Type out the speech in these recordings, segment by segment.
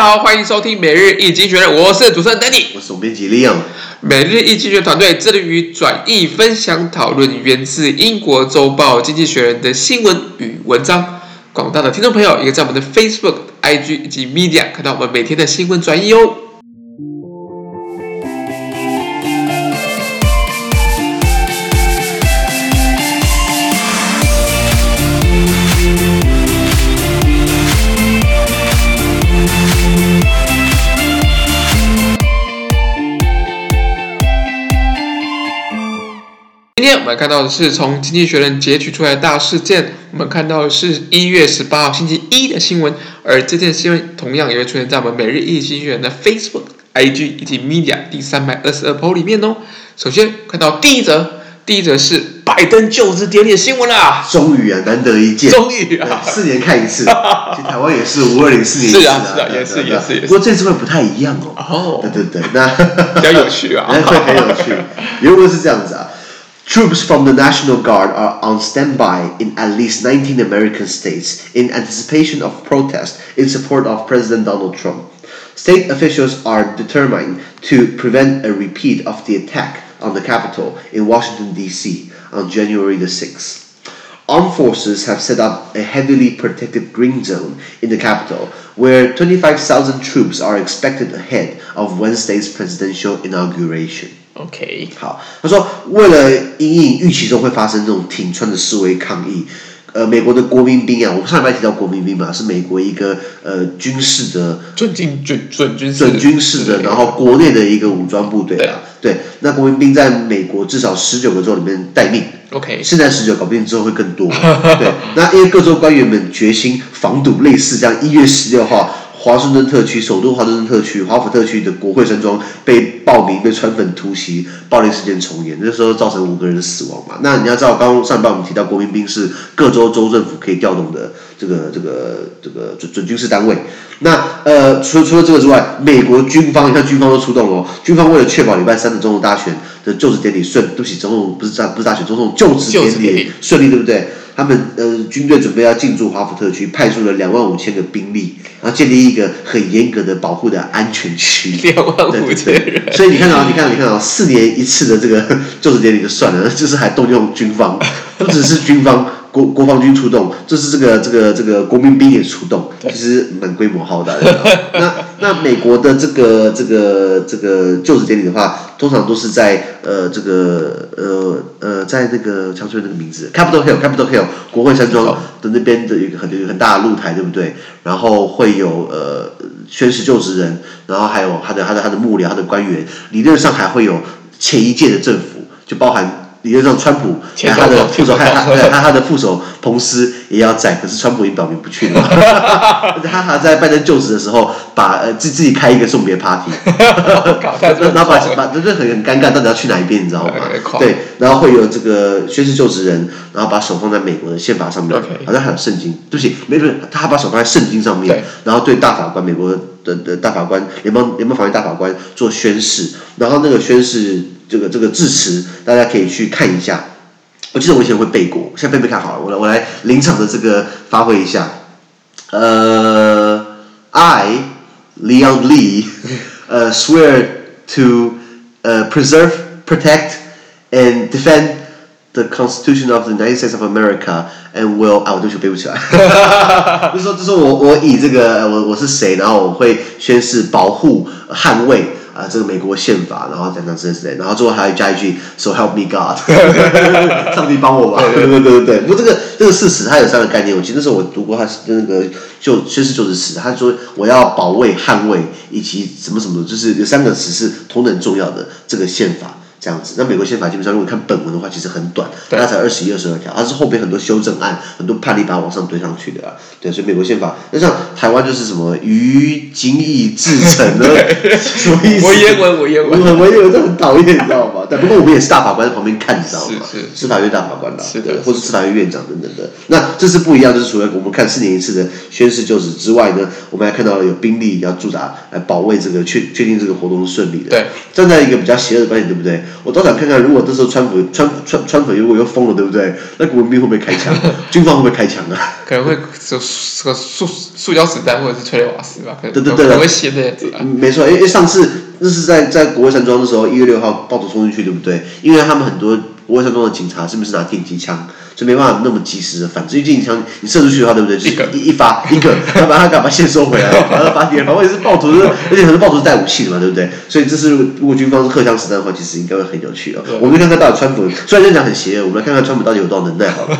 家好，欢迎收听每日易经济学人，我是主持人 Danny，我是总编辑 Leon。每日易经济学团队致力于转译、分享、讨论源自英国周报《经济学人》的新闻与文章。广大的听众朋友，也可以在我们的 Facebook、IG 以及 Media 看到我们每天的新闻转译哦。今天我们看到的是从《经济学人》截取出来的大事件。我们看到的是一月十八号星期一的新闻，而这件新闻同样也会出现在我们每日一经济学人的 Facebook、IG 以及 Media 第三百二十二 po 里面哦。首先看到第一则，第一则是拜登就职典礼的新闻啦。终于啊，难得一见。终于啊，四年看一次。其实台湾也是五二零四年一次啊，是啊，也是也是。不过这次会不太一样哦。哦。对对对，那比较有趣啊，会很有趣。原文是这样子啊。Troops from the National Guard are on standby in at least 19 American states in anticipation of protests in support of President Donald Trump. State officials are determined to prevent a repeat of the attack on the Capitol in Washington, D.C. on January the 6th. Armed forces have set up a heavily protected green zone in the Capitol where 25,000 troops are expected ahead of Wednesday's presidential inauguration. OK，好，他说为了因应预期中会发生这种挺川的示威抗议，呃，美国的国民兵啊，我们上礼拜提到国民兵嘛，是美国一个呃军事的准军准准军准军事的，然后国内的一个武装部队啊，对，对，那国民兵在美国至少十九个州里面待命，OK，现在十九，搞不定之后会更多，对，那因为各州官员们决心防堵类似这样一月十六号。华盛顿特区，首都华盛顿特区，华府特区的国会山庄被暴民被川粉突袭，暴力事件重演，那时候造成五个人的死亡嘛。那你要知道，刚刚上半我们提到国民兵是各州州政府可以调动的这个这个这个准准军事单位。那呃，除了除了这个之外，美国军方你看军方都出动了哦，军方为了确保礼拜三的总统大选的就职典礼顺，对不起，总统不是大不是大选，总统就职典礼顺利，对不对？他们呃，军队准备要进驻华府特区，派出了两万五千个兵力，然后建立一个很严格的保护的安全区。两万五千人。所以你看到，你看到，你看到，四年一次的这个 就职典礼就算了，就是还动用军方，不只是军方。国国防军出动，这是这个这个这个国民兵也出动，其实蛮规模浩大的。那那美国的这个这个这个就职典礼的话，通常都是在呃这个呃呃在那个叫出那个名字，Capitol Hill，Capitol Hill，国会山庄的那边的一个很很大的露台，对不对？然后会有呃宣誓就职人，然后还有他的他的他的幕僚、他的官员，理论上还会有前一届的政府，就包含。理论上，川普还他的副手，还他还他的副手彭斯也要在，可是川普已经表明不去了。他还在拜登就职的时候，把呃自自己开一个送别 party，然后把把这这很很尴尬，到底要去哪一边，你知道吗？对，然后会有这个宣誓就职人，然后把手放在美国的宪法上面，好像还有圣经，对不起，没不是，他把手放在圣经上面，然后对大法官，美国的的大法官，联邦联邦法院大法官做宣誓，然后那个宣誓。这个这个致辞，大家可以去看一下。我记得我以前会背过，现在背背看好了。我来我来临场的这个发挥一下。呃，I Leon Lee，呃，swear to 呃 preserve, protect and defend the Constitution of the United States of America and will 啊，我对不起，背不起来。就是说，就是说我我以这个我我是谁，然后我会宣誓保护捍卫。 啊，这个美国宪法，然后等等之类之类，然后最后还要加一句，So help me God，上帝帮我吧。对对对对对。不过这个这个事实，它有三个概念。我记得那时候我读过他那个就宣誓就是词，他说我要保卫、捍卫以及什么什么，就是有三个词是同等重要的这个宪法。这样子，那美国宪法基本上，如果看本文的话，其实很短，它才二十一、二十二条，它是后边很多修正案、很多判例把它往上堆上去的啊。对，所以美国宪法，那像台湾就是什么于精义至诚的，什么意思？文言文，文言文，文言文都很讨厌，你知道吗？但不过我们也是大法官在旁边看，你知道吗？是是，司法院大法官的，是的，或是司法院院长等等的。那这是不一样，就是除了我们看四年一次的宣誓就职之外呢，我们还看到了有兵力要驻扎来保卫这个确确定这个活动是顺利的。对，站在一个比较邪恶的观点，对不对？我倒想看看，如果这时候川普川川川普如果又疯了，对不对？那国民兵会不会开枪？军方会不会开枪啊？可能会说说塑塑胶子弹或者是催泪瓦斯吧，可能对对对，可能会先这样子啊。没错，因为上次那是在在国会山庄的时候，一月六号暴徒冲进去，对不对？因为他们很多国会山庄的警察是不是拿电击枪？就没办法那么及时的反制，因为电击枪你射出去的话，对不对？一个一一发一个，他把他赶快先收回来，把他发点，反正也是暴徒，而且很多暴徒是带武器的嘛，对不对？所以这是如果军方是荷枪实弹的话，其实应该会很有趣哦。我们就看看到底川普，虽然这样讲很邪恶，我们来看看川普到底有多少能耐好了。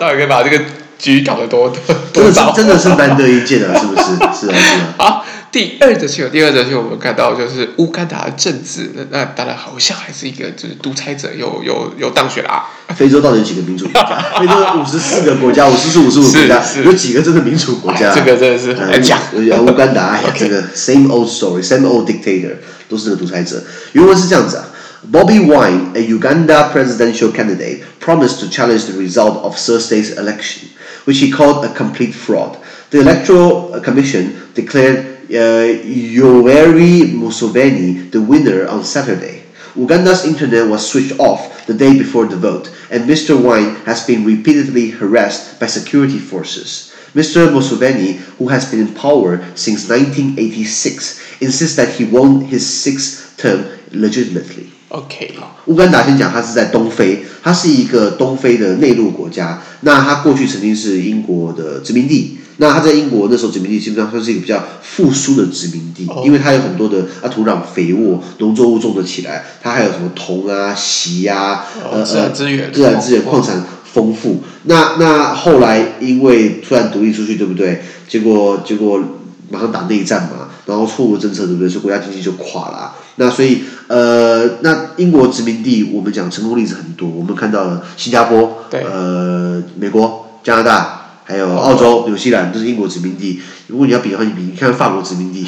到底可以把这个局搞得多多真的是真的是难得一见啊，是不是？是啊，是啊。好。第二则新闻，第二则新闻，我们看到就是乌干达的政治，那那当然好像还是一个就是独裁者有有有当选啦。非洲到底有几个民主国家？非洲五十四个国家，五十四五十五个国家，有几个真的民主国家？这个真的是很难讲。乌干达，这个 same old story，same old dictator，都是这个独裁者。原文是这样子啊：Bobby Wine, a Uganda presidential candidate, promised to challenge the result of Thursday's election, which he called a complete fraud. The Electoral Commission declared. Yoweri Museveni the winner on Saturday. Uganda's internet was switched off the day before the vote, and Mr. Wine has been repeatedly harassed by security forces. Mr. Museveni, who has been in power since 1986, insists that he won his sixth term legitimately. OK，乌干达先讲，它是在东非，它是一个东非的内陆国家。那它过去曾经是英国的殖民地。 那它在英国那时候殖民地基本上算是一个比较复苏的殖民地，因为它有很多的啊土壤肥沃，农作物种得起来，它还有什么铜啊、锡啊，呃自然资源、自然资源、矿产丰富。那那后来因为突然独立出去，对不对？结果结果马上打内战嘛，然后错误政策，对不对？所以国家经济就垮了。那所以呃，那英国殖民地我们讲成功例子很多，我们看到了新加坡，呃，美国、加拿大。还有澳洲、纽西兰都是英国殖民地。如果你要比的话，你比你看法国殖民地，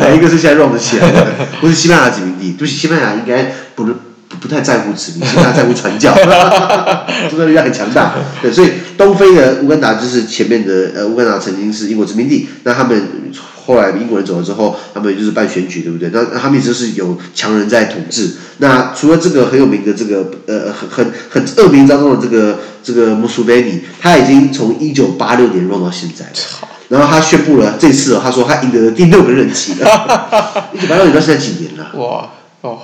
哪 一个是现在 run 得起来的？不是西班牙殖民地，对不起，西班牙应该不不不太在乎殖民，其他在乎传教，这个力量很强大。对，所以东非的乌干达就是前面的呃乌干达曾经是英国殖民地，那他们。后来英国人走了之后，他们就是办选举，对不对？那他们一直是有强人在统治。那除了这个很有名的这个呃很很很恶名昭彰的这个这个穆苏贝尼，他已经从一九八六年 run 到现在了。然后他宣布了这次，他说他赢得了第六个任期了。一九八六年到现在几年了？哇哦！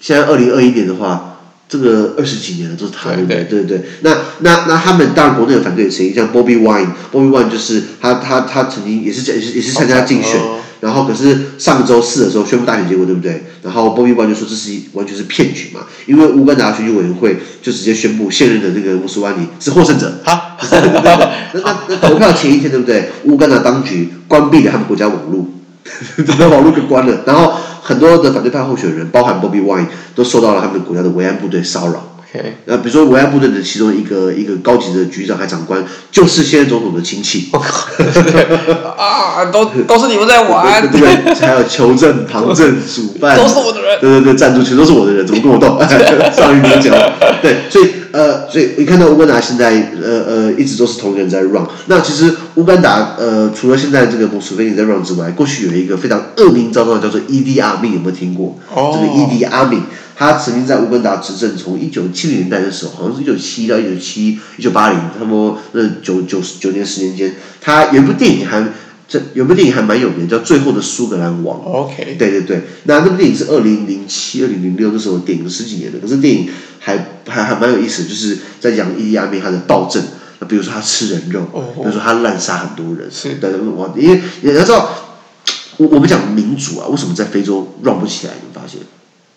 现在二零二一年的话。这个二十几年了都是他，对不对？对对，那那那他们当然国内有反对的声音，像 Bobby Wine，Bobby Wine 就是他他他曾经也是也是也是参加竞选，然后可是上周四的时候宣布大选结果，对不对？然后 Bobby Wine 就说这是完全是骗局嘛，因为乌干达选举委员会就直接宣布现任的那个穆斯万尼是获胜者。好，对对对，那那那投票前一天，对不对？乌干达当局关闭了他们国家网络，整个网络给关了，然后。很多的反对派候选人，包含 Bobby Wine，都受到了他们国家的维安部队骚扰。呃，比如说维安部队的其中一个一个高级的局长还长官，就是现任总统的亲戚。啊，都都是你们在玩。对，对，对，还有求证、旁证、主办，都是我的人。对对对，赞助全都是我的人，怎么跟我斗？上一年讲。对，所以呃，所以你看到乌干达现在呃呃一直都是同一个人在 run。那其实乌干达呃除了现在这个穆斯菲尼在 run 之外，过去有一个非常恶名昭彰的叫做伊迪阿敏，有没有听过？哦。这个伊迪阿敏。他曾经在乌干达执政，从一九七零年代的时候，好像是一九七一到一九七一、一九八零，差不多那九九九年十年间，他有一部电影还这有部电影还蛮有名，叫《最后的苏格兰王》。OK。对对对，那那部电影是二零零七、二零零六那时候的电影，十几年的，可是电影还还还蛮有意思，就是在讲伊迪阿敏他的暴政，那比如说他吃人肉，比如说他滥杀很多人，是的，我因为你要知道，我我们讲民主啊，为什么在非洲 run 不起来？你发现？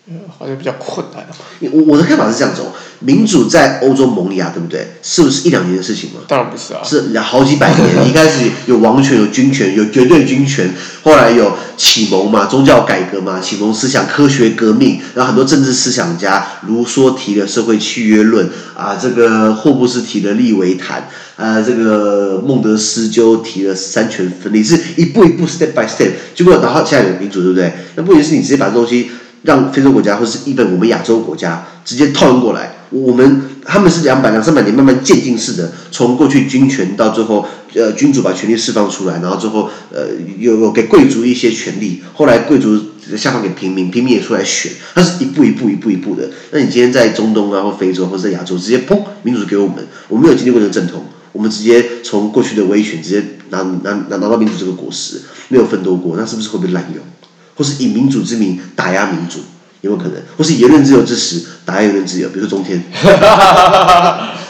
嗯，好像比较困难。我我的看法是这样子哦，民主在欧洲萌芽，对不对？是不是一两年的事情吗？当然不是啊，是好几百年。一开始有王权，有军权，有绝对军权，后来有启蒙嘛，宗教改革嘛，启蒙思想，科学革命，然后很多政治思想家，卢梭提了社会契约论啊，这个霍布斯提了利维坦，啊，这个孟德斯鸠提了三权分立，是一步一步 step by step，结果然后现在有民主，对不对？那不也是你直接把这东西。让非洲国家或是一本我们亚洲国家直接套用过来，我们他们是两百两三百年慢慢渐进式的，从过去军权到最后，呃，君主把权力释放出来，然后最后呃，有有给贵族一些权利，后来贵族下放给平民，平民也出来选，它是一步一步一步一步的。那你今天在中东啊，或非洲，或者在亚洲，直接砰，民主给我们，我们没有经历过这个阵痛，我们直接从过去的威权直接拿拿拿拿到民主这个果实，没有奋斗过，那是不是会被滥用？或是以民主之名打压民主，有没有可能？或是言论自由之时打压言论自由？比如说中天，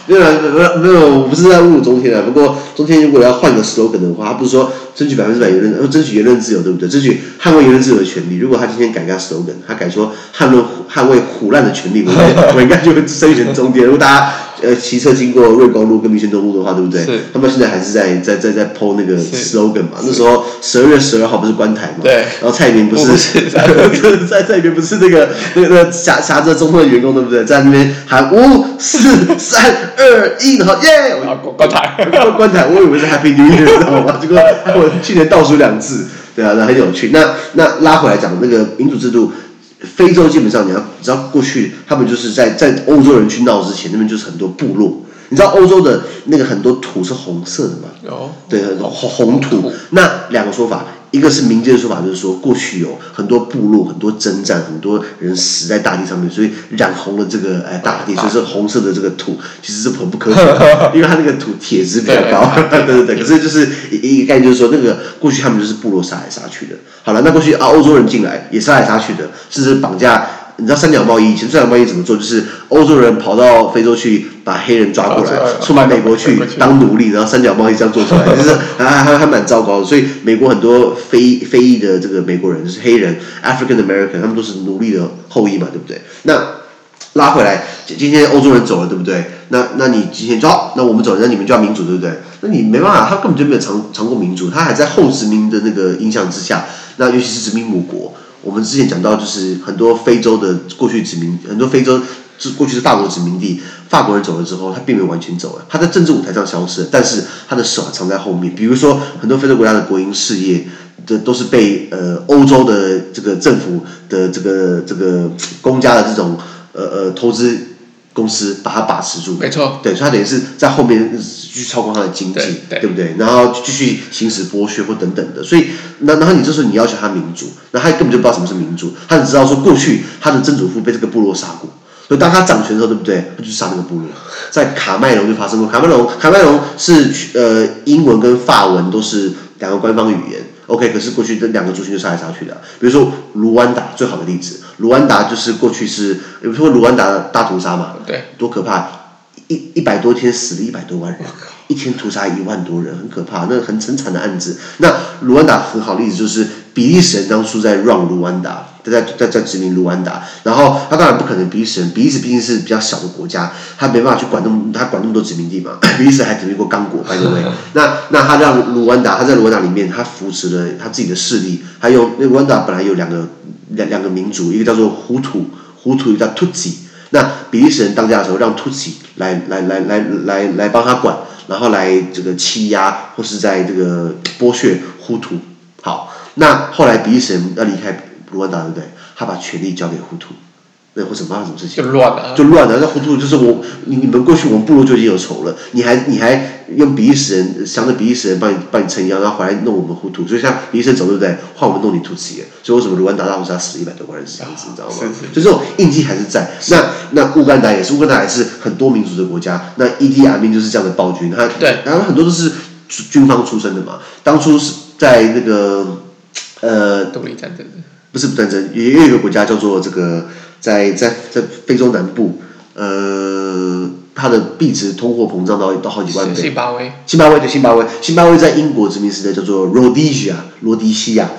没有没有没有，我不是在侮辱中天啊。不过中天如果要换个 slogan 的话，他不是说争取百分之百言论，争取言论自由，对不对？争取捍卫言论自由的权利。如果他今天改个 slogan，他改说捍卫捍卫唬烂的权利，我我应该就会筛选中天。如果大家。呃，骑车经过瑞光路跟民权东路的话，对不对？他们现在还是在在在在 po 那个 slogan 嘛。那时候十二月十二号不是关台嘛？对。然后蔡英文不是 在在里面不是那个那个那个挟挟着中通的员工，对不对？在那边喊五四三二一，然后耶！关台关关台，我以为是 Happy New Year，知道吗？结果我去年倒数两次，对啊，那很有趣。那那拉回来讲那个民主制度。非洲基本上，你要你知道过去他们就是在在欧洲人去闹之前，那边就是很多部落。你知道欧洲的那个很多土是红色的吗？有。对，红红土。那两个说法。一个是民间的说法，就是说过去有很多部落、很多征战、很多人死在大地上面，所以染红了这个哎大地，所以是红色的这个土，其实是很不科学的，因为它那个土铁质比较高。对对对，可是就是一个概念，就是说那个过去他们就是部落杀来杀去的。好了，那过去啊欧洲人进来也杀来杀去的，甚至绑架。你知道三角贸易？其实三角贸易怎么做？就是欧洲人跑到非洲去把黑人抓过来，送到美国去当奴隶，然后三角贸易这样做出来，就是还 还还蛮糟糕的。所以美国很多非非裔的这个美国人就是黑人 African American，他们都是奴隶的后裔嘛，对不对？那拉回来，今天欧洲人走了，对不对？那那你今天说，那我们走了，那你们就要民主，对不对？那你没办法，他根本就没有尝尝过民主，他还在后殖民的那个影响之下，那尤其是殖民母国。我们之前讲到，就是很多非洲的过去殖民，很多非洲是过去是法国殖民地，法国人走了之后，他并没有完全走了，他在政治舞台上消失，但是他的手还藏在后面。比如说，很多非洲国家的国营事业，这都是被呃欧洲的这个政府的这个这个公家的这种呃呃投资。公司把它把持住，没错，对，所以他等于是在后面去操控他的经济，对，对，对不对？然后继续行使剥削或等等的，所以那然后你这时候你要求他民主，那他根本就不知道什么是民主，他只知道说过去他的曾祖父被这个部落杀过，所以当他掌权的时候，对不对？他就杀那个部落，在卡麦隆就发生过，卡麦隆卡麦隆是呃英文跟法文都是两个官方语言。OK，可是过去这两个族群就杀来杀去的，比如说卢安达最好的例子，卢安达就是过去是，有说卢安达的大屠杀嘛，对，多可怕，一一百多天死了一百多万人，一天屠杀一万多人，很可怕，那很很惨的案子。那卢安达很好的例子就是比利时人当初在 run 卢安达。在在在殖民卢安达，然后他当然不可能比利时人，比利时毕竟是比较小的国家，他没办法去管那么他管那么多殖民地嘛。比利时还殖民过刚果，by the way。那那他让卢安达，他在卢安达里面，他扶持了他自己的势力，还有那卢安达本来有两个两两个民族，一个叫做胡图，胡图一个叫突厥。那比利时人当家的时候，让突厥来来来来来来帮他管，然后来这个欺压或是在这个剥削胡图。好，那后来比利时人要离开。卢旺达对不对？他把权力交给胡图，那会什么发生什么事情？就乱了，就乱了。那胡图就是我，你你们过去我们部落就已经有仇了，你还你还用比利时人，想着比利时人帮你帮你撑腰，然后回来弄我们胡图，所以像比利时人走对不对？换我们弄你突厥，所以为什么卢旺达大屠杀死了一百多万人是这样子，你知道吗？就这种印记还是在。是那那乌干达也是，乌干达也是很多民族的国家。那伊迪亚明就是这样的暴君，他对，然后很多都是军方出身的嘛。当初是在那个呃，独立战争的。不是不战争，也有一个国家叫做这个，在在在非洲南部，呃，它的币值通货膨胀到到好几万倍。辛巴威。辛巴威对辛巴威，辛巴威在英国殖民时代叫做 Rhodesia，罗迪 西亚。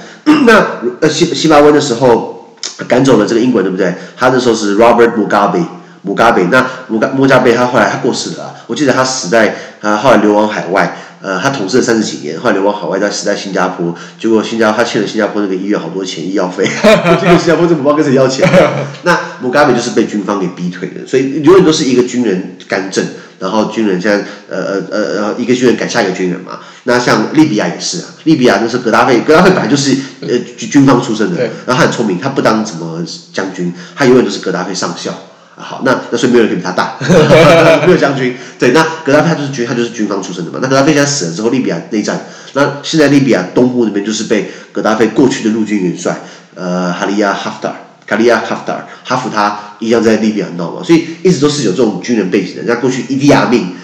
那呃辛辛巴威的时候赶走了这个英国人，对不对？他那时候是 Robert Mugabe，穆加贝。那穆加穆加贝他后来他过世了，我记得他死在他后来流亡海外。呃，他统治了三十几年，后来流亡海外，在死在新加坡，结果新加坡他欠了新加坡那个医院好多钱医药费，结果新加坡政府不知道跟谁要钱。那穆加贝就是被军方给逼退的，所以永远都是一个军人干政，然后军人现在呃呃呃，一个军人赶下一个军人嘛。那像利比亚也是啊，利比亚那是格达费，格达费本来就是呃军方出身的，然后他很聪明，他不当什么将军，他永远都是格达费上校。好，那那所以没有人可以比他大，没有将军。对，那格达费他就是军，他就是军方出身的嘛。那格达费现在死了之后，利比亚内战，那现在利比亚东部那边就是被格达费过去的陆军元帅，呃，哈利亚·哈夫达尔，卡利亚·哈夫达尔，哈夫他一样在利比亚闹嘛，所以一直都是有这种军人背景的。那过去伊蒂亚命。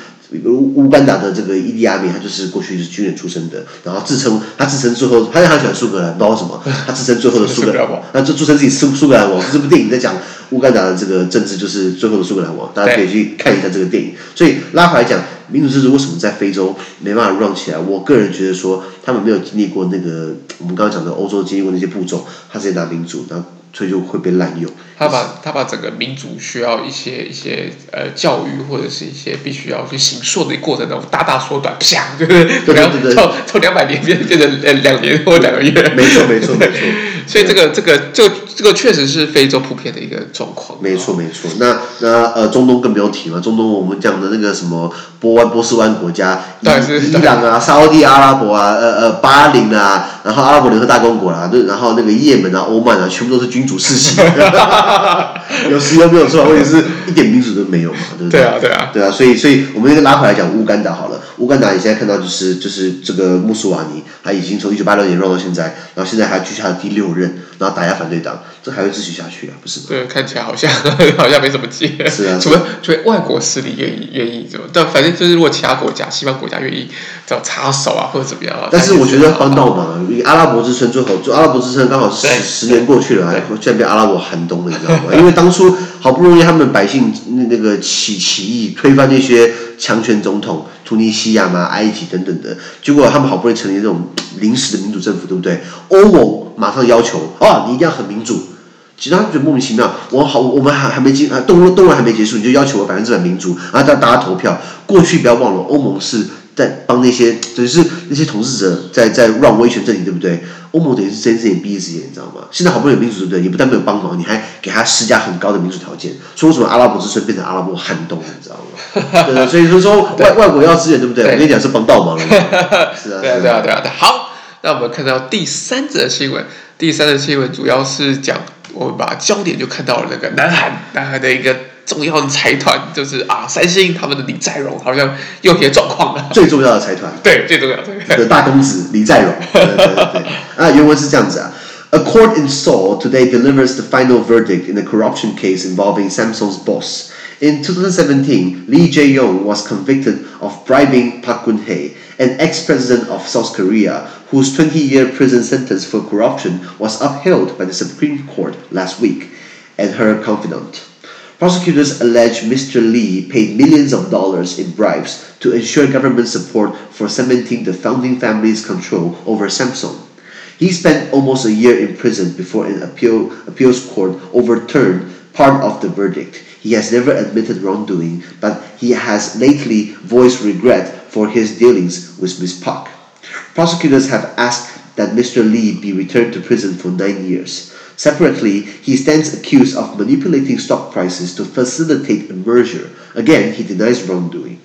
乌乌干达的这个伊利亚米，他就是过去是军人出身的，然后自称他自称最后，他很喜欢苏格兰，不知道为什么，他自称最后的苏格兰 王，那就自称自己苏苏格兰王。这部电影在讲乌干达的这个政治，就是最后的苏格兰王，大家可以去看一下这个电影。所以拉回来讲，民主制度为什么在非洲没办法 run 起来？我个人觉得说，他们没有经历过那个我们刚刚讲的欧洲经历过那些步骤，他直接拿民主，然后。所以就会被滥用。他把他把整个民族需要一些一些呃教育或者是一些必须要去行硕的过程中大大缩短，啪，就是两从从两百年变变成呃两年或两个月。没错没错没错。所以这个这个这个这个确实是非洲普遍的一个状况。没错没错。那那呃中东更不用提了，中东我们讲的那个什么波湾波斯湾国家，伊伊朗啊、沙乌地阿拉伯啊、呃呃巴林啊，然后阿拉伯联合大公国啦，然后那个也门啊、欧曼啊，全部都是君。主世袭，有石油没有错，或者是一点民主都没有嘛，对不对？对啊，对啊，对啊，所以，所以我们再拉回来讲乌干达好了。乌干达你现在看到就是就是这个穆苏瓦尼，他已经从一九八六年让到现在，然后现在还居下了第六任，然后打压反对党，这还会继续下去啊？不是吗？对，看起来好像 好像没什么机会。是啊，除非除非外国势力愿意愿意怎么？但反正就是如果其他国家西方国家愿意找插手啊，或者怎么样啊？但是我觉得帮倒忙，因为阿拉伯之春最后就阿拉伯之春刚好十十年过去了，现在变阿拉伯寒冬了，你知道吗？因为当初好不容易他们百姓那那个起起义推翻那些强权总统，突尼西亚嘛、埃及等等的，结果他们好不容易成立这种临时的民主政府，对不对？欧盟马上要求啊，你一定要很民主。其他们觉得莫名其妙，我好，我们还还没进啊，动动乱还没结束，你就要求我百分之百民主，然后大家投票。过去不要忘了，欧盟是在帮那些，就是那些统治者在在让威权阵营，对不对？欧盟等于是睁一只眼闭一只眼，你知道吗？现在好不容易有民主，对不对？你不但没有帮忙，你还给他施加很高的民主条件，说为什么阿拉伯之春变成阿拉伯寒冬，你知道吗？对，所以说说外外国要支援，对不对？对我跟你讲是帮倒忙了。是啊，对啊，对啊，对啊。好，那我们看到第三则新闻，第三则新闻主要是讲，我们把焦点就看到了那个南韩，南韩的一个。重要的财团就是啊，三星他们的李在镕好像有些状况了。最重要的财团，对，最重要的大公子李在镕。对对对，对啊，原文是这样子啊：A court in Seoul today delivers the final verdict in a corruption case involving Samsung's boss. In 2017, Lee Jae-yong was convicted of bribing Park Geun-hye, an ex-president of South Korea, whose 20-year prison sentence for corruption was upheld by the Supreme Court last week, and her confidant. Prosecutors allege Mr. Lee paid millions of dollars in bribes to ensure government support for cementing the founding family's control over Samsung. He spent almost a year in prison before an appeal, appeals court overturned part of the verdict. He has never admitted wrongdoing, but he has lately voiced regret for his dealings with Ms. Park. Prosecutors have asked that Mr. Lee be returned to prison for nine years. Separately, he stands accused of manipulating stock prices to facilitate a merger. Again, he denies wrongdoing.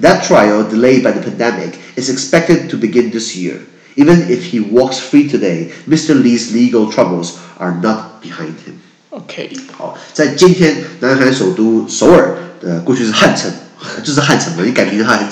That trial, delayed by the pandemic, is expected to begin this year. Even if he walks free today, Mr. Lee's legal troubles are not behind him. OK，好，在今天，南韩首都首尔的过去是汉城。 就是汉城嘛，你改名汉，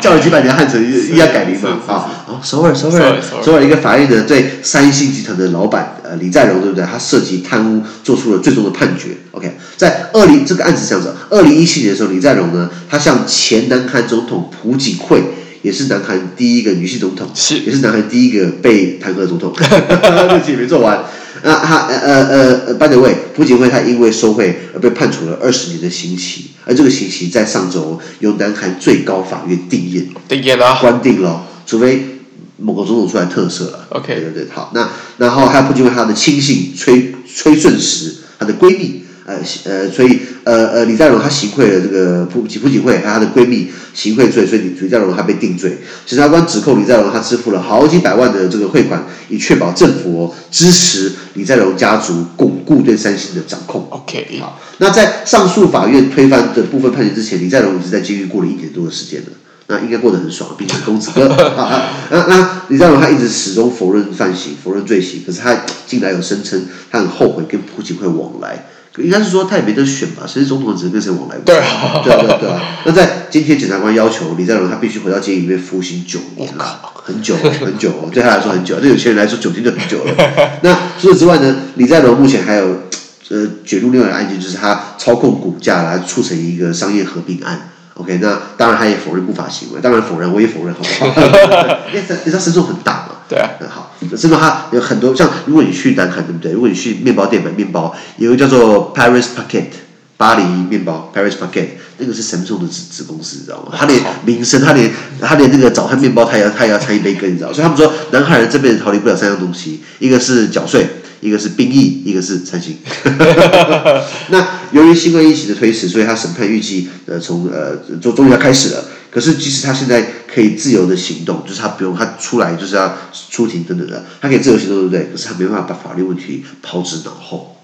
叫了几百年汉城，又要改名嘛啊！哦，首尔，首尔，首尔一个法院的对三星集团的老板呃李在镕对不对？他涉及贪污，做出了最终的判决。OK，在二零这个案子是这样子，二零一七年的时候，李在镕呢，他向前南韩总统朴槿惠，也是南韩第一个女性总统，是也是南韩第一个被弹劾的总统，对不起，没做完。那他呃呃呃，by the way，朴槿惠他因为受贿而被判处了二十年的刑期，而这个刑期在上周由南韩最高法院定谳，定谳了，关定了，除非某个总统出来特赦了。OK，对对对，好，那然后还有朴槿惠他的亲信崔崔顺实，她的闺蜜。呃呃，所以呃呃，李在镕他行贿了这个朴朴槿惠和她的闺蜜行贿罪，所以李李在镕他被定罪。检察官指控李在镕他支付了好几百万的这个汇款，以确保政府哦支持李在镕家族巩固对三星的掌控。OK，好，那在上诉法院推翻的部分判决之前，李在镕已经在监狱过了一年多的时间了，那应该过得很爽，并且公子哥。啊，那那李在镕他一直始终否认犯行，否认罪行，可是他近来有声称他很后悔跟朴槿惠往来。应该是说他也没得选吧，谁是总统只能跟谁往来。对啊，对啊，对啊，对啊。那在今天检察官要求李在镕他必须回到监狱里面服刑九年了，很久很久哦，对他来说很久，对有些人来说九天就很久了。那除此之外呢，李在镕目前还有呃卷入另外一个案件，就是他操控股价来促成一个商业合并案。OK，那当然他也否认不法行为，当然否认，我也否认，好不好？因为他，因为他身重很大嘛。对啊。很好，身重他有很多，像如果你去南韩，对不对？如果你去面包店买面包，有一个叫做 Paris Packet 巴黎面包 Paris Packet，那个是 Samsung 的子子公司，你知道吗？他连名声，他连他连那个早餐面包，他也要他也要掺一杯羹，你知道？所以他们说，南韩人这辈子逃离不了三样东西，一个是缴税。一个是兵役，一个是三星。那由于新冠疫情的推迟，所以他审判预计呃从呃就终于要开始了。可是即使他现在可以自由的行动，就是他不用他出来就是要出庭等等的，他可以自由行动，对不对？可是他没办法把法律问题抛之脑后。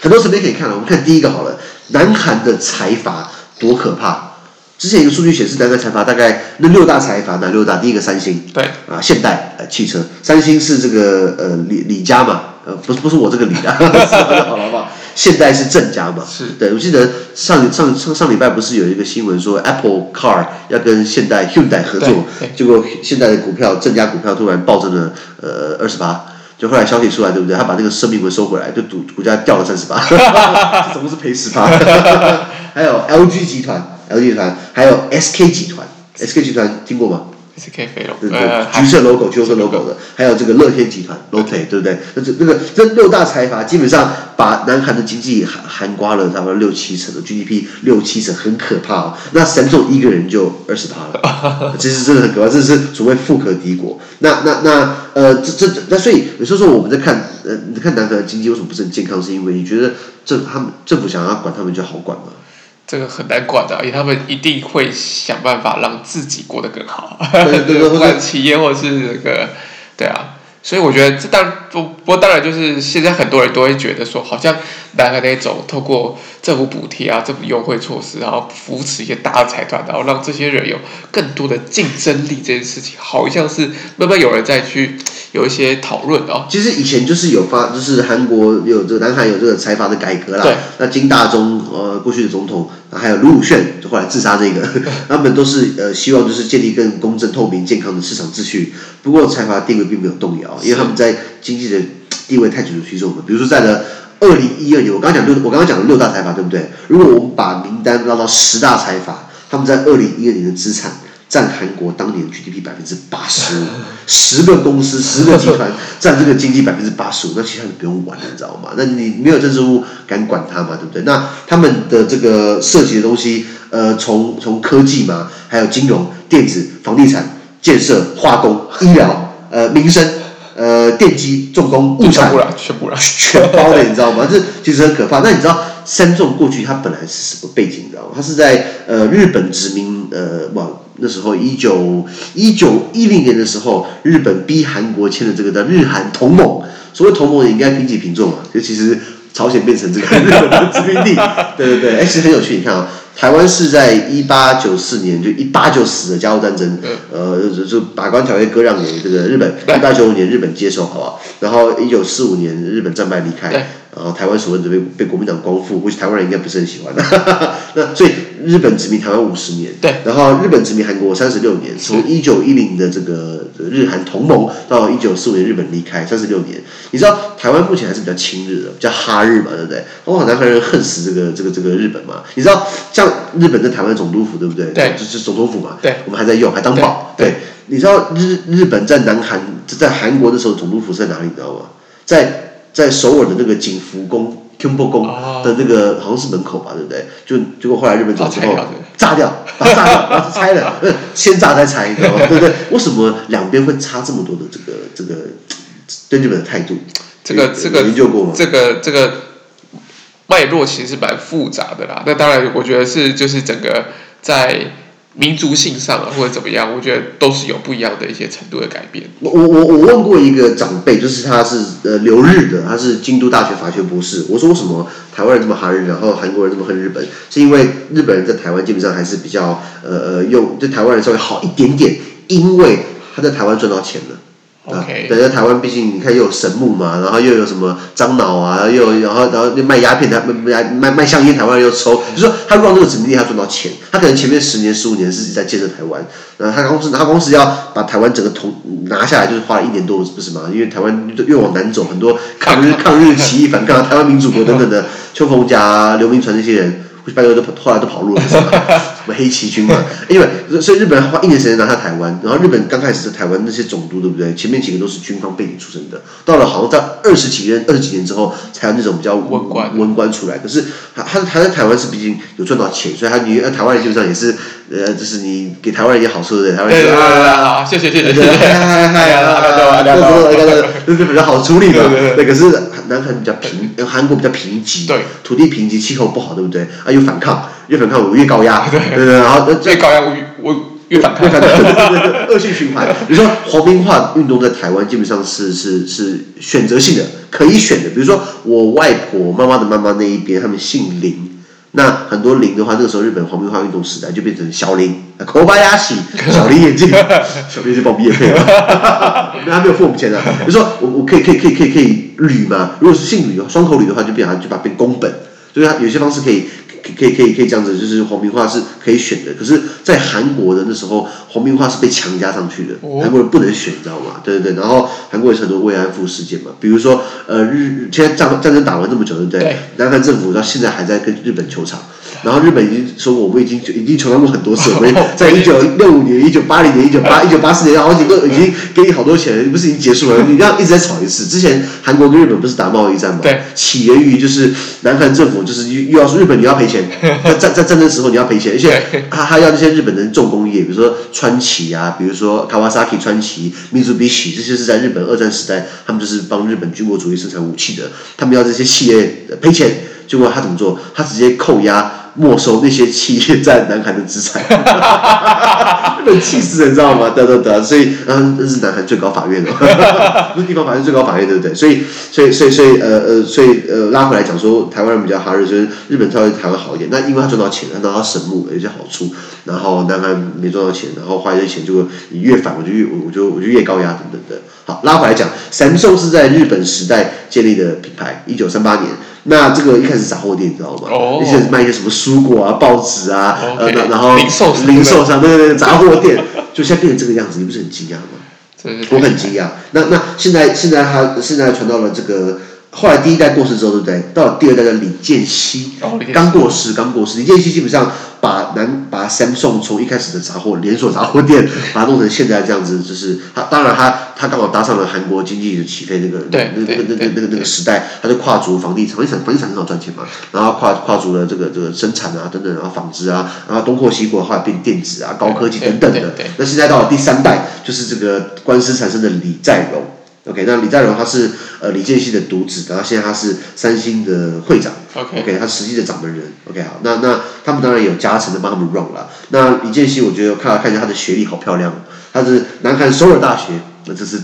很多层面可以看了，我们看第一个好了，南韩的财阀多可怕。之前一个数据显示，南韩财阀大概那六大财阀哪六大？第一个三星，对啊，现代呃汽车，三星是这个呃李李家嘛。呃，不是不是我这个李啊，好了好吧。现代是正家嘛？是对，我记得上上上上礼拜不是有一个新闻说 Apple Car 要跟现代 Hyundai 合作，结果现代的股票正家股票突然暴增了呃二十八，就后来消息出来对不对？他把那个声明文收回来，就股股价掉了三十八，怎么是赔十八？还有 LG 集团，LG 集团，还有 SK 集团，SK 集团听过吗？是 K 飞龙，对对，橘色 logo，橘色 logo 的，还有这个乐天集团，Lotte，对不对？那这那个这六大财阀基本上把南韩的经济含含刮了差不多六七成的 GDP，六七成很可怕哦。那神总一个人就二十趴了，其实真的很可怕，这是所谓富可敌国。那那那呃，这这那所以有时候说我们在看呃，你看南韩的经济为什么不是很健康？是因为你觉得政他们政府想要管他们就好管吗？这个很难管的，因为他们一定会想办法让自己过得更好，不管企业或者是这个，对啊，所以我觉得这当不不过当然就是现在很多人都会觉得说，好像南韩那种透过政府补贴啊、政府优惠措施，然后扶持一些大的财团，然后让这些人有更多的竞争力，这件事情好像是慢慢有人在去。有一些讨论哦，其实以前就是有发，就是韩国有这个南韩有这个财阀的改革啦。对。那金大中呃过去的总统，还有卢武铉就后来自杀这个，他们都是呃希望就是建立更公正、透明、健康的市场秩序。不过财阀地位并没有动摇，因为他们在经济的地位太举足轻重了。比如说在了二零一二年，我刚刚讲六，我刚刚讲了六大财阀，对不对？如果我们把名单拉到十大财阀，他们在二零一二年的资产。占韩国当年 GDP 百分之八十五，十个公司、十个集团 占这个经济百分之八十五，那其他你不用管了，你知道吗？那你没有政治物敢管它嘛，对不对？那他们的这个涉及的东西，呃，从从科技嘛，还有金融、电子、房地产、建设、化工、医疗、呃，民生、呃，电机、重工、物产，全部了，全包的，你知道吗？这其实很可怕。那你知道三重过去它本来是什么背景，你知道吗？它是在呃日本殖民呃往。那时候一九一九一零年的时候，日本逼韩国签了这个叫日韩同盟。所谓同盟，也应该平起平坐嘛。就其实朝鲜变成这个日本的殖民地，对对对。哎，其实很有趣，你看啊、哦，台湾是在一八九四年就一八九死的甲午战争，呃，就就把关条约割让给这个日本。一八九五年日本接受，好不好？然后一九四五年日本战败离开。然后台湾所谓的被被国民党光复，估计台湾人应该不是很喜欢。那所以日本殖民台湾五十年，对。然后日本殖民韩国三十六年，从一九一零的这个日韩同盟到一九四五年日本离开三十六年。你知道台湾目前还是比较亲日的，比较哈日嘛，对不对？哇，南韩人恨死这个这个这个日本嘛。你知道像日本在台湾总督府对不对？对，就是总统府嘛。对，我们还在用，还当宝。对，你知道日日本在南韩在韩国的时候总督府在哪里？你知道吗？在。在首尔的那个景福宫、Kyungpo 宫的那个好像是门口吧，对不对？就结果后来日本走之后炸掉，把炸掉，把它拆了，先炸再拆，你知道吗？对不对？为什么两边会差这么多的这个这个对日本的态度？这个这个研究过吗？这个这个脉络其实是蛮复杂的啦。那当然，我觉得是就是整个在。民族性上啊，或者怎么样，我觉得都是有不一样的一些程度的改变。我我我问过一个长辈，就是他是呃留日的，他是京都大学法学博士。我说为什么台湾人这么哈日，然后韩国人这么恨日本？是因为日本人在台湾基本上还是比较呃呃用对台湾人稍微好一点点，因为他在台湾赚到钱了。OK，对，在台湾毕竟你看又有神木嘛，然后又有什么樟脑啊，又然后然后卖鸦片的卖卖卖香烟，台湾又抽，就说他让这个殖民地他赚到钱，他可能前面十年十五年是在建设台湾，然后他公司他公司要把台湾整个统拿下来，就是花了一年多，不是吗？因为台湾越往南走，很多抗日抗日起义反抗台湾民主国等等的邱逢甲啊、刘铭传这些人。拜托都后来都跑路了，什么黑旗军嘛？因为所以日本人花一年时间拿下台湾，然后日本刚开始在台湾那些总督对不对？前面几个都是军方背景出身的，到了好像在二十几任二十几年之后，才有那种比较文官文官出来。可是他他他在台湾是毕竟有赚到钱，所以他你台湾人基本上也是呃，就是你给台湾人一些好处的，台湾人啊，谢谢谢谢谢谢，嗨就是比较好处理嘛。对，可是南韩比较贫，韩国比较贫瘠，对，土地贫瘠，气候不好，对不对？啊，又反抗，越反抗我越高压，对对对，然后越高压我越我越反抗，对对对，恶性循环。比如说皇民化运动在台湾基本上是是是选择性的，可以选的。比如说我外婆妈妈的妈妈那一边，他们姓林。那很多林的话，那个时候日本皇民化运动时代就变成小林，口巴亚喜，小林眼镜，小林是报毕业费了，那他没有付我们钱的。比如说我我可以可以可以可以可以吕嘛，如果是姓吕的双口吕的话，就变成就把它变宫本，所以他有些方式可以。可以可以可以这样子，就是皇民化是可以选的。可是，在韩国的那时候，皇民化是被强加上去的，韩国人不能选，你知道吗？对对对。然后韩国有很多慰安妇事件嘛，比如说，呃，日现在战战争打完这么久，对不对？对。南韩政府到现在还在跟日本求偿。然后日本已经说过，我们已经已经求偿过很多次，我们在一九六五年、一九八零年、一九八一九八四年，好几个已经给你好多钱，不是已经结束了？你这样一直在吵一次。之前韩国跟日本不是打贸易战吗？对。起源于就是南韩政府就是又又要说日本你要赔钱，在在战争时候你要赔钱，而且他他要那些日本人重工业，比如说川崎啊，比如说 Kawasaki 川崎、Mitsubishi 这些是在日本二战时代，他们就是帮日本军国主义生产武器的，他们要这些企业赔钱，结果他怎么做？他直接扣押。没收那些企业在南韩的资产，被气死人，你知道吗？得得得，所以嗯，这是南韩最高法院哦，不是地方法院，最高法院，对不对？所以，所以，所以，所以，呃呃，所以呃，拉回来讲说，台湾人比较哈日，就是日本稍微台湾好一点。那因为他赚到钱，他拿到神木有些好处，然后南韩没赚到钱，然后花一些钱，就你越反，我就越我就我就越高压等等的。好，拉回来讲，Samsung 是在日本时代建立的品牌，一九三八年。那这个一开始杂货店，你知道吗？哦。一开始卖一些什么蔬果啊、报纸啊，呃，然后零售零售商，对对对，杂货店，就现在变成这个样子，你不是很惊讶吗？我很惊讶。那那现在现在他现在传到了这个，后来第一代过世之后，对不对？到了第二代的李健熙，刚过世，刚过世。李健熙基本上。把南把 Samsung 从一开始的杂货连锁杂货店，把它弄成现在这样子，就是他当然他他刚好搭上了韩国经济的起飞那个那那个那个那个那个时代，他就跨足房地产，房地产房地产很好赚钱嘛，然后跨跨足了这个这个生产啊等等，然后纺织啊，然后东扩西扩，后来变电子啊高科技等等的。那现在到了第三代，就是这个官司产生的李在镕。OK，那李在镕他是呃李健熙的独子，然后现在他是三星的会长。OK，, okay 他实际的掌门人。OK，好，那那他们当然有加成的帮他们 run 了。那李健熙，我觉得看看一下他的学历好漂亮，他是南韩首尔大学，那这是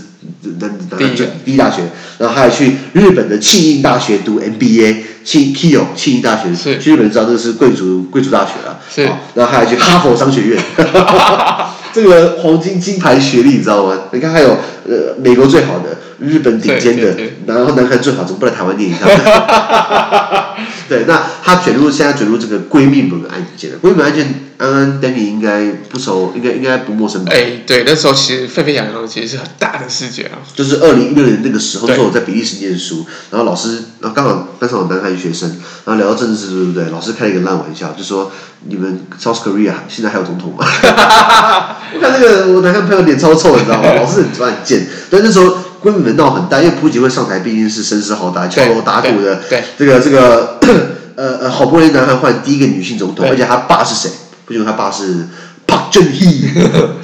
南南韩第，第一大学，然后他还有去日本的庆应大学读 MBA，庆 Keio 庆应大学，是去日本知道这个是贵族贵族大学了，是，然后他还有去哈佛商学院。这个黄金金牌学历你知道吗？你看还有呃美国最好的，日本顶尖的，然后南韩最好，怎么不来台湾念一下？对，那他卷入现在卷入这个闺蜜门案件了。闺蜜门案件，安安 Danny 应该不熟，应该应该不陌生吧？哎，对，那时候其实沸沸扬扬，其实是很大的事件啊。就是二零一六年那个时候，那时候我在比利时念书，然后老师，然后刚好班上有南韩学生，然后聊到政治，对不对？老师开了一个烂玩笑，就说。你们 South Korea 现在还有总统吗？我看那个我南韩朋友脸超臭，你知道吗？老师很很贱。但那时候闺蜜们闹很大，因为朴槿惠上台毕竟是声势浩大、敲锣打鼓的。对，这个这个 呃呃，好不容易南韩换第一个女性总统，而且他爸是谁？朴槿惠她爸是。朴正熙，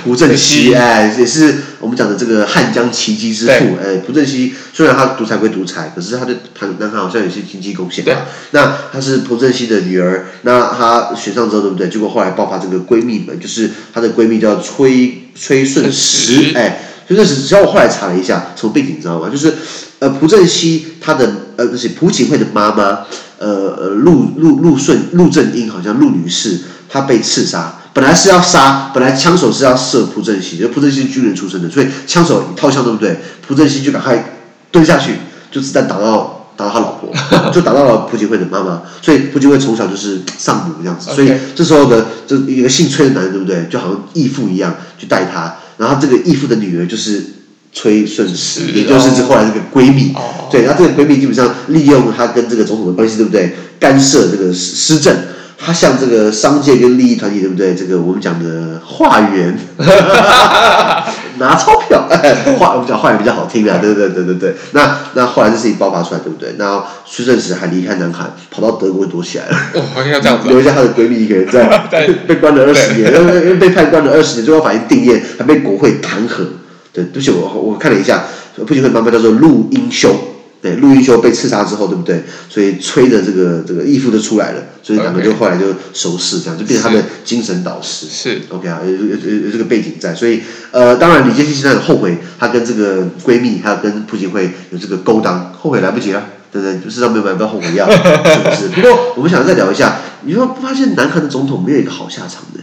朴正熙，哎，也是我们讲的这个汉江奇迹之父，哎，朴正熙虽然他独裁归独裁，可是他对他南韩好像有些经济贡献。对，那他是朴正熙的女儿，那他选上之后，对不对？结果后来爆发这个闺蜜门，就是她的闺蜜叫崔崔顺实，哎，崔顺实，只要我后来查了一下，从背景你知道吗？就是呃，朴正熙他的呃不是朴槿惠的妈妈，呃呃陆陆陆顺陆正英好像陆女士，她被刺杀。本来是要杀，本来枪手是要射朴正熙，因为朴正熙是军人出身的，所以枪手一套枪对不对？朴正熙就赶快蹲下去，就子弹打到打到他老婆，就打到了朴槿惠的妈妈，所以朴槿惠从小就是丧母这样子，所以这时候的这一个姓崔的男人对不对？就好像义父一样去带他，然后这个义父的女儿就是崔顺实，也就是这后来这个闺蜜，对，然后这个闺蜜基本上利用她跟这个总统的关系对不对？干涉这个施政。他向这个商界跟利益团体，对不对？这个我们讲的化缘，拿钞票，话我们讲话也比较好听啊，对对对对对。那那后来这事情爆发出来，对不对？那崔振石还离开南韩，跑到德国躲起来了。哦，好像这样子。留下她的闺蜜一个人在，被关了二十年，因为被判关了二十年，最后法院定谳，还被国会弹劾。对，对不起，我我看了一下，朴槿惠妈妈叫做陆英修。对，陆英修被刺杀之后，对不对？所以吹的这个这个义父就出来了，所以两个就后来就熟识，这样就变成他的精神导师。是，OK 啊，有有有有这个背景在，所以呃，当然李健熙现在很后悔，他跟这个闺蜜还有跟朴槿惠有这个勾当，后悔来不及了，对不对？世上没有买不要后悔药，是不是？不过我们想再聊一下，你说不发现南韩的总统没有一个好下场的？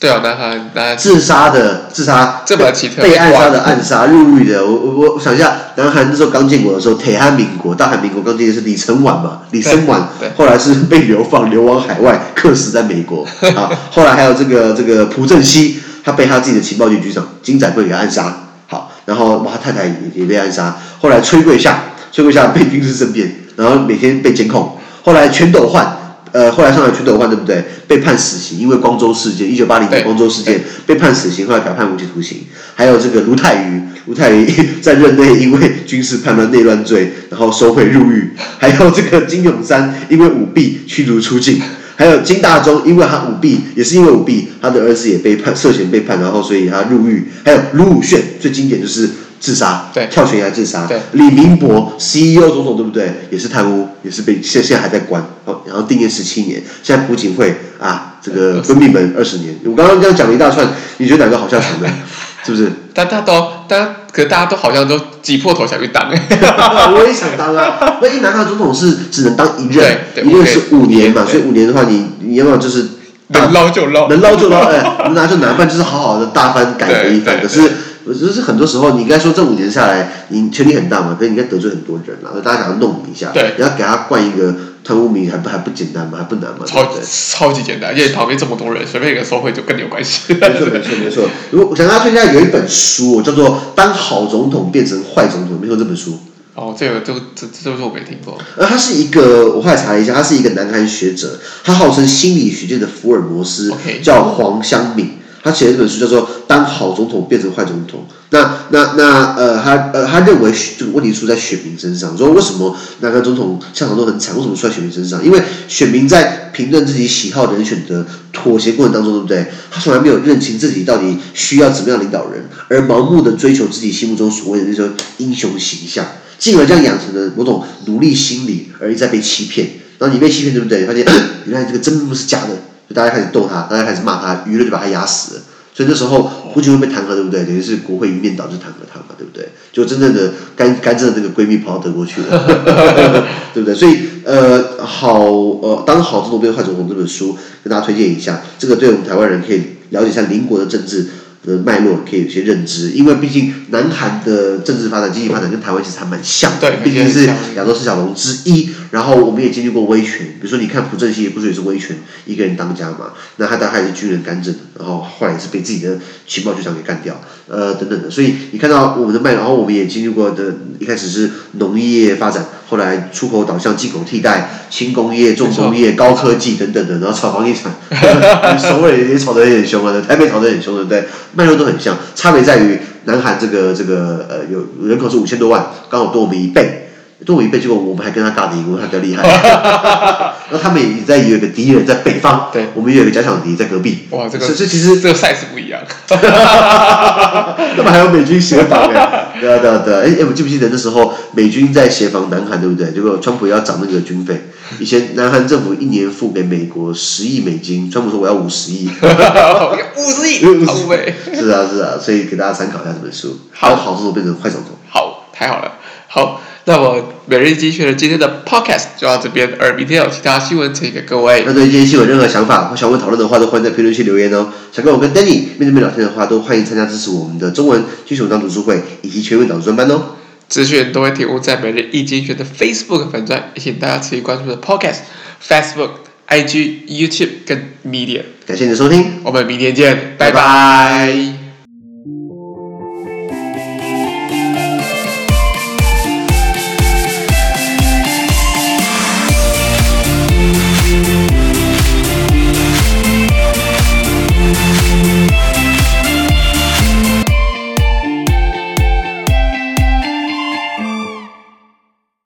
对啊，南韩自杀的自杀，这么奇特，被暗杀的暗杀，入狱的。我我我想一下，南韩那时候刚建国的时候，铁汉民国、大韩民国刚建的是李承晚嘛，李承晚后来是被流放，流亡海外，客死在美国 啊。后来还有这个这个朴正熙，他被他自己的情报局局长金载圭给暗杀。好，然后他太太也也被暗杀。后来崔桂夏，崔桂夏被军事政变，然后每天被监控。后来全斗焕。呃，后来上海全斗焕对不对？被判死刑，因为光州事件，一九八零年光州事件被判死刑，后来改判无期徒刑。还有这个卢泰愚，卢泰愚 在任内因为军事叛乱、内乱罪，然后收贿入狱。还有这个金永三，因为舞弊驱逐出境。还有金大中，因为他舞弊，也是因为舞弊，他的儿子也被判涉嫌被判，然后所以他入狱。还有卢武铉，最经典就是。自杀，对，跳悬崖自杀。对，李明博，CEO 总统，对不对？也是贪污，也是被现现在还在关，然后定谳十七年。现在朴槿惠啊，这个闺蜜们二十年。我刚刚这样讲了一大串，你觉得哪个好下场呢？是不是？大家都，大家可大家都好像都挤破头想去当。我也想当啊。那一南韩总统是只能当一任，一任是五年嘛，所以五年的话，你你要不要就是能捞就捞，能捞就捞，哎，能拿就拿，不然就是好好的大翻改革一番。可是。我觉得是很多时候，你应该说这五年下来，你权力很大嘛，可是你应该得罪很多人了，大家想要弄你一下，对，你要给他冠一个贪污名，还不还不简单吗？还不难吗？超超级简单，因为旁边这么多人，随便一个收贿就跟你有关系。没错没错没错。如果我想跟大家推荐有一本书，叫做《当好总统变成坏总统》，没有这本书。哦，这个这个这这是我没听过。而他是一个，我后来查了一下，他是一个南韩学者，他号称心理学界的福尔摩斯，okay, 叫黄湘敏。他写的这本书叫做《当好总统变成坏总统》。那那那呃，他呃，他认为这个问题出在选民身上。说为什么南韩总统下场都很惨？为什么出在选民身上？因为选民在评论自己喜好的人选的妥协过程当中，对不对？他从来没有认清自己到底需要怎么样领导人，而盲目的追求自己心目中所谓的那种英雄形象，进而这样养成了某种奴隶心理，而一再被欺骗。然后你被欺骗，对不对？发现 原来这个真不是假的。就大家开始逗他，大家开始骂他，舆论就把他压死了。所以那时候胡锦涛被弹劾，对不对？等于是国会一面导致弹劾他嘛，对不对？就真正的干干净的那个闺蜜跑到德国去了，对不对？所以呃，好呃，当好总统变坏总统这本书跟大家推荐一下，这个对我们台湾人可以了解一下邻国的政治。的脉络可以有些认知，因为毕竟南韩的政治发展、经济发展跟台湾其实还蛮像的，毕竟是亚洲四小龙之一。然后我们也经历过威权，比如说你看朴正熙也不是也是威权一个人当家嘛，那他当然也是军人干政，然后后来也是被自己的情报局长给干掉，呃等等的。所以你看到我们的脉络，然后我们也经历过的，一开始是农业发展。后来出口导向，进口替代，轻工业、重工业、高科技等等的，然后炒房地产，首尔也炒得有点凶啊，台北炒得很凶，对不对？脉络都很像，差别在于南韩这个这个呃，有人口是五千多万，刚好多我们一倍。多我一倍，结果我们还跟他尬敌，我们还比较厉害。然后他们也在有一个敌人在北方，对，我们也有一个假想敌在隔壁。哇，这个这其实这个 size 不一样。那么还有美军协防哎，对啊对啊对啊，哎哎，我记不记得那时候美军在协防南韩，对不对？结果川普要涨那个军费，以前南韩政府一年付给美国十亿美金，川普说我要五十亿，五十亿，五十倍。是啊是啊，所以给大家参考一下这本书。好，好，这种变成坏总统。好，太好了，好。那么每日精选的今天的 podcast 就到这边，而明天有其他新闻呈现给各位。那对今天新闻有任何想法或想问讨论的话，都欢迎在评论区留言哦。想跟我跟 Danny 面对面聊天的话，都欢迎参加支持我们的中文基础文章读书会以及全文导读专班哦。资讯都会提供在每日一精选的 Facebook 粉专，也请大家持续关注的 podcast、Facebook、IG、YouTube 跟 Media。感谢你的收听，我们明天见，拜拜。拜拜。